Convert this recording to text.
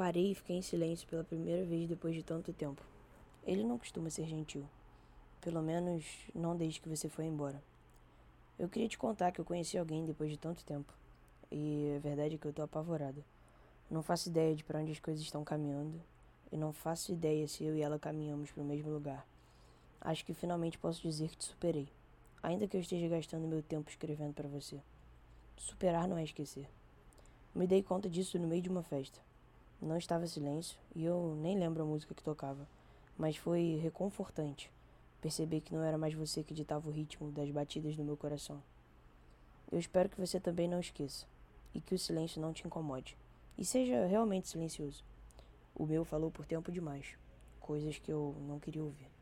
Parei e fiquei em silêncio pela primeira vez depois de tanto tempo. Ele não costuma ser gentil. Pelo menos não desde que você foi embora. Eu queria te contar que eu conheci alguém depois de tanto tempo. E a verdade é que eu tô apavorado. Não faço ideia de para onde as coisas estão caminhando. E não faço ideia se eu e ela caminhamos para o mesmo lugar. Acho que finalmente posso dizer que te superei. Ainda que eu esteja gastando meu tempo escrevendo para você. Superar não é esquecer. Me dei conta disso no meio de uma festa. Não estava silêncio e eu nem lembro a música que tocava, mas foi reconfortante perceber que não era mais você que ditava o ritmo das batidas do meu coração. Eu espero que você também não esqueça e que o silêncio não te incomode e seja realmente silencioso. O meu falou por tempo demais, coisas que eu não queria ouvir.